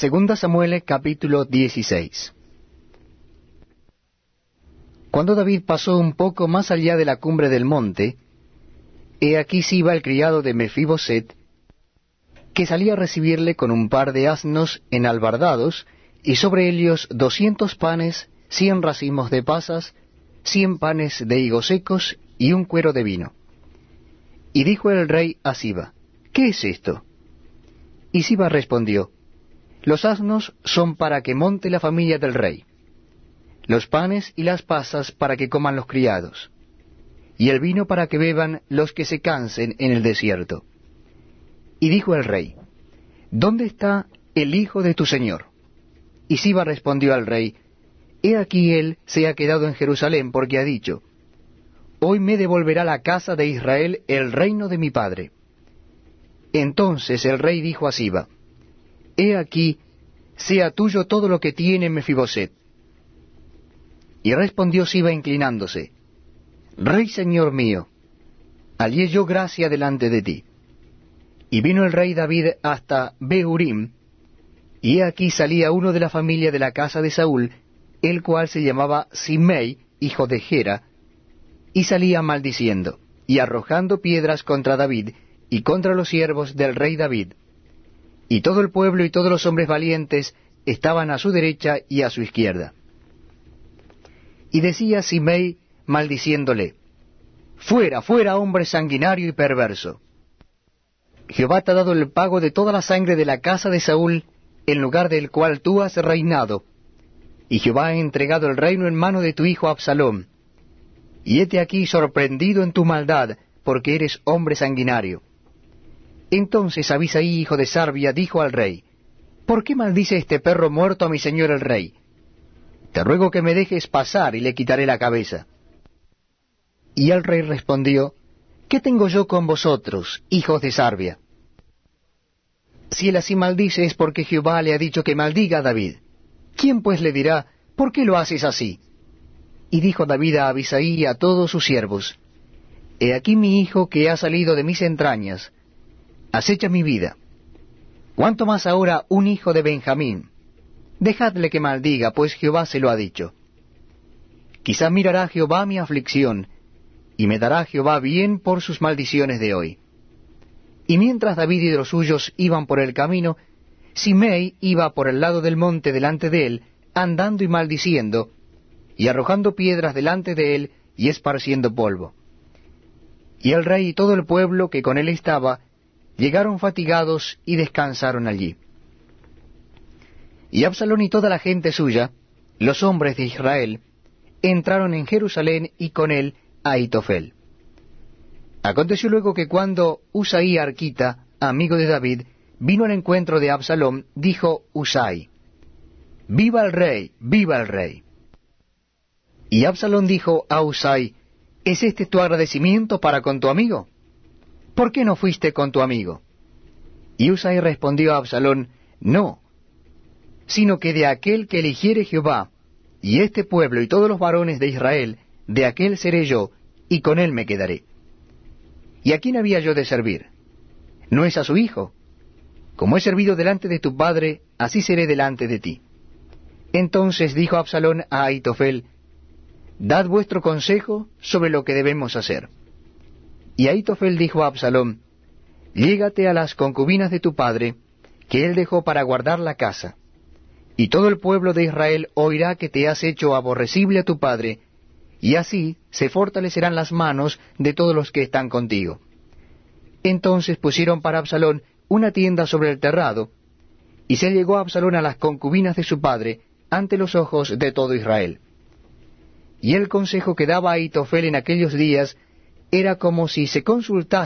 Segunda Samuel capítulo 16 Cuando David pasó un poco más allá de la cumbre del monte, he aquí Siba el criado de Mefiboset, que salía a recibirle con un par de asnos enalbardados, y sobre ellos doscientos panes, cien racimos de pasas, cien panes de higos secos y un cuero de vino. Y dijo el rey a Siba, ¿qué es esto? Y Siba respondió, Los asnos son para que monte la familia del rey, los panes y las pasas para que coman los criados, y el vino para que beban los que se cansen en el desierto. Y dijo el rey, ¿Dónde está el hijo de tu señor? Y Siba respondió al rey, He aquí él se ha quedado en Jerusalén porque ha dicho, Hoy me devolverá la casa de Israel el reino de mi padre. Entonces el rey dijo a Siba, He aquí, sea tuyo todo lo que tiene Mefiboset. Y respondió Siba inclinándose, Rey señor mío, hallé yo gracia delante de ti. Y vino el rey David hasta Behurim, y he aquí salía uno de la familia de la casa de Saúl, el cual se llamaba Simei, hijo de Gera, y salía maldiciendo, y arrojando piedras contra David, y contra los siervos del rey David. Y todo el pueblo y todos los hombres valientes estaban a su derecha y a su izquierda. Y decía Simei, maldiciéndole, Fuera, fuera, hombre sanguinario y perverso. Jehová te ha dado el pago de toda la sangre de la casa de Saúl, en lugar del cual tú has reinado, y Jehová ha entregado el reino en mano de tu hijo Absalón. Y hete aquí sorprendido en tu maldad, porque eres hombre sanguinario. Entonces Abisaí, hijo de Sarbia, dijo al rey, ¿Por qué maldice este perro muerto a mi señor el rey? Te ruego que me dejes pasar y le quitaré la cabeza. Y el rey respondió, ¿Qué tengo yo con vosotros, hijos de Sarbia? Si él así maldice es porque Jehová le ha dicho que maldiga a David. ¿Quién pues le dirá, ¿por qué lo haces así? Y dijo David a Abisaí y a todos sus siervos, He aquí mi hijo que ha salido de mis entrañas, acecha mi vida. ¿Cuánto más ahora un hijo de Benjamín? Dejadle que maldiga, pues Jehová se lo ha dicho. Quizá mirará Jehová mi aflicción, y me dará Jehová bien por sus maldiciones de hoy. Y mientras David y los suyos iban por el camino, Simei iba por el lado del monte delante de él, andando y maldiciendo, y arrojando piedras delante de él y esparciendo polvo. Y el rey y todo el pueblo que con él estaba llegaron fatigados y descansaron allí. Y Absalón y toda la gente suya, los hombres de Israel, entraron en Jerusalén y con él a Itofel. Aconteció luego que cuando Usaí Arquita, amigo de David, vino al encuentro de Absalón, dijo Usai, Viva el rey, viva el rey. Y Absalón dijo a Usai, ¿Es este tu agradecimiento para con tu amigo? ¿Por qué no fuiste con tu amigo? Y Usai respondió a Absalón, No, sino que de aquel que eligiere Jehová, y este pueblo y todos los varones de Israel, de aquel seré yo, y con él me quedaré. ¿Y a quién había yo de servir? ¿No es a su hijo? Como he servido delante de tu padre, así seré delante de ti. Entonces dijo Absalón a Aitofel, Dad vuestro consejo sobre lo que debemos hacer. Y Aitofel dijo a Absalón, Llégate a las concubinas de tu padre, que él dejó para guardar la casa. Y todo el pueblo de Israel oirá que te has hecho aborrecible a tu padre, y así se fortalecerán las manos de todos los que están contigo. Entonces pusieron para Absalón una tienda sobre el terrado, y se llegó Absalón a las concubinas de su padre ante los ojos de todo Israel. Y el consejo que daba Aitofel en aquellos días era como si se consultase